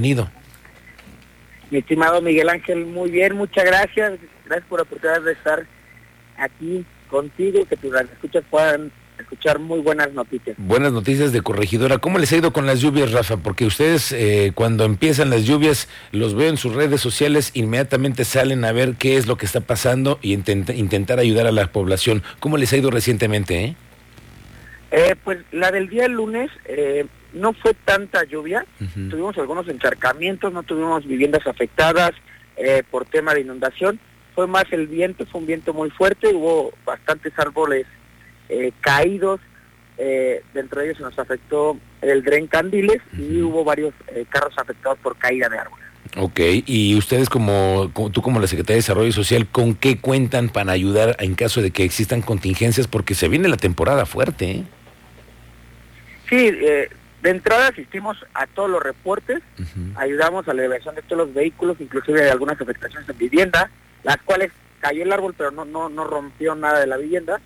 Bienvenido. Mi estimado Miguel Ángel, muy bien, muchas gracias. Gracias por la oportunidad de estar aquí contigo, que tus escuchas puedan escuchar muy buenas noticias. Buenas noticias de corregidora. ¿Cómo les ha ido con las lluvias, Rafa? Porque ustedes eh, cuando empiezan las lluvias, los veo en sus redes sociales, inmediatamente salen a ver qué es lo que está pasando y intentar ayudar a la población. ¿Cómo les ha ido recientemente? Eh? Eh, pues la del día lunes eh, no fue tanta lluvia, tuvimos algunos encharcamientos, no tuvimos viviendas afectadas eh, por tema de inundación, fue más el viento, fue un viento muy fuerte, hubo bastantes árboles caídos, dentro de ellos se nos afectó el dren Candiles y hubo varios carros afectados por caída de árboles. Ok, y ustedes como, tú como la Secretaría de Desarrollo Social, ¿con qué cuentan para ayudar en caso de que existan contingencias? Porque se viene la temporada fuerte, ¿eh? Sí, eh, de entrada asistimos a todos los reportes, ayudamos a la elevación de todos los vehículos, inclusive de algunas afectaciones en vivienda, las cuales cayó el árbol pero no, no, no rompió nada de la vivienda.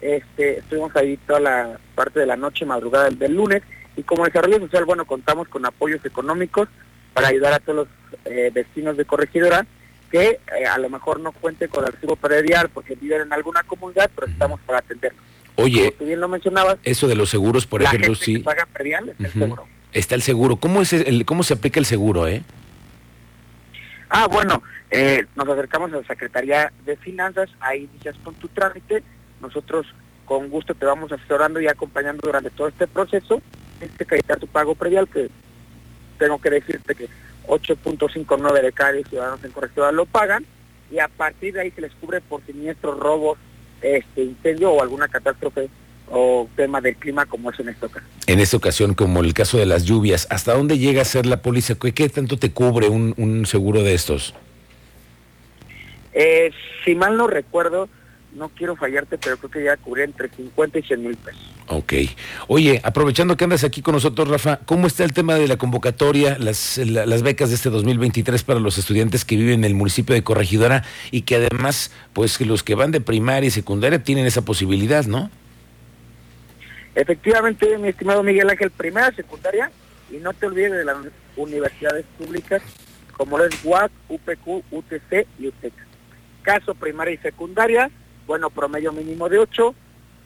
Este, estuvimos ahí toda la parte de la noche, madrugada del, lunes, y como desarrollo social, bueno, contamos con apoyos económicos para ayudar a todos los eh, vecinos de corregidora que eh, a lo mejor no cuenten con el recibo predial porque viven en alguna comunidad, pero estamos para atenderlos. Oye, bien lo mencionabas, eso de los seguros, por ejemplo, sí. paga predial, está el seguro. Está el seguro. ¿Cómo, es el, ¿Cómo se aplica el seguro, eh? Ah, bueno, eh, nos acercamos a la Secretaría de Finanzas, ahí inicias con tu trámite, nosotros con gusto te vamos asesorando y acompañando durante todo este proceso, tienes que acreditar tu pago predial, que tengo que decirte que 8.59 de cada ciudadanos en correctiva lo pagan, y a partir de ahí se les cubre por siniestros, robos, este incendio o alguna catástrofe o tema del clima como es en esta ocasión. En esta ocasión, como el caso de las lluvias, ¿hasta dónde llega a ser la póliza? ¿Qué, tanto te cubre un, seguro de estos? Eh, si mal no recuerdo, no quiero fallarte, pero creo que ya cubre entre 50 y 100 mil pesos. Ok. Oye, aprovechando que andas aquí con nosotros, Rafa, ¿cómo está el tema de la convocatoria, las, las becas de este 2023 para los estudiantes que viven en el municipio de Corregidora y que además, pues los que van de primaria y secundaria tienen esa posibilidad, ¿no? Efectivamente, mi estimado Miguel Ángel, primaria, secundaria, y no te olvides de las universidades públicas como es UAC, UPQ, UTC y UTEC. Caso primaria y secundaria, bueno, promedio mínimo de 8,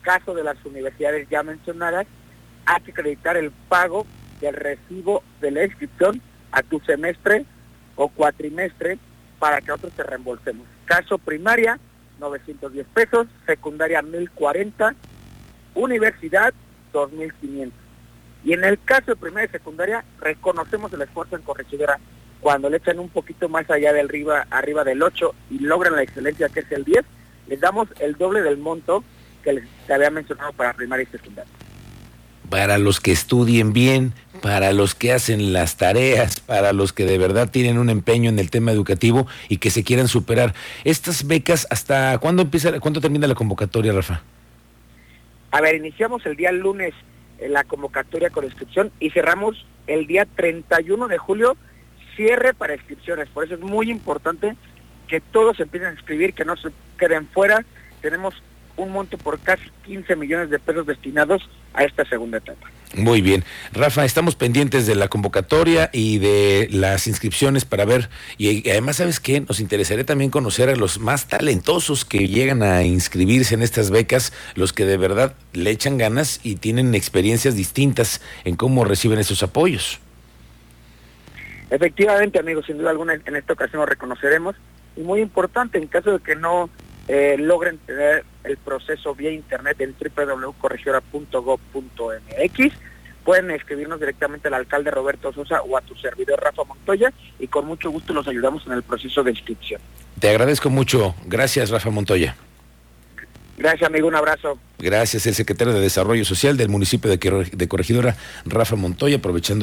caso de las universidades ya mencionadas, hay que acreditar el pago del recibo de la inscripción a tu semestre o cuatrimestre para que nosotros te reembolsemos. Caso primaria, 910 pesos, secundaria 1040, universidad 2500. Y en el caso de primaria y secundaria, reconocemos el esfuerzo en corregidora cuando le echan un poquito más allá del arriba, arriba del 8 y logran la excelencia que es el 10, les damos el doble del monto que les había mencionado para primaria y secundaria. Para los que estudien bien, para los que hacen las tareas, para los que de verdad tienen un empeño en el tema educativo y que se quieran superar. Estas becas, ¿hasta cuándo empieza, cuándo termina la convocatoria, Rafa? A ver, iniciamos el día lunes eh, la convocatoria con inscripción y cerramos el día 31 de julio, cierre para inscripciones. Por eso es muy importante que todos empiecen a inscribir, que no se queden fuera. Tenemos un monto por casi 15 millones de pesos destinados a esta segunda etapa. Muy bien. Rafa, estamos pendientes de la convocatoria y de las inscripciones para ver, y además, ¿sabes qué? Nos interesaría también conocer a los más talentosos que llegan a inscribirse en estas becas, los que de verdad le echan ganas y tienen experiencias distintas en cómo reciben esos apoyos. Efectivamente, amigos, sin duda alguna en esta ocasión lo reconoceremos. Y muy importante, en caso de que no eh, logren tener el proceso vía internet en www.corregidora.gov.mx. Pueden escribirnos directamente al alcalde Roberto Sosa o a tu servidor Rafa Montoya y con mucho gusto los ayudamos en el proceso de inscripción. Te agradezco mucho. Gracias, Rafa Montoya. Gracias, amigo. Un abrazo. Gracias, el secretario de Desarrollo Social del municipio de Corregidora, Rafa Montoya, aprovechando